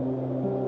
うん。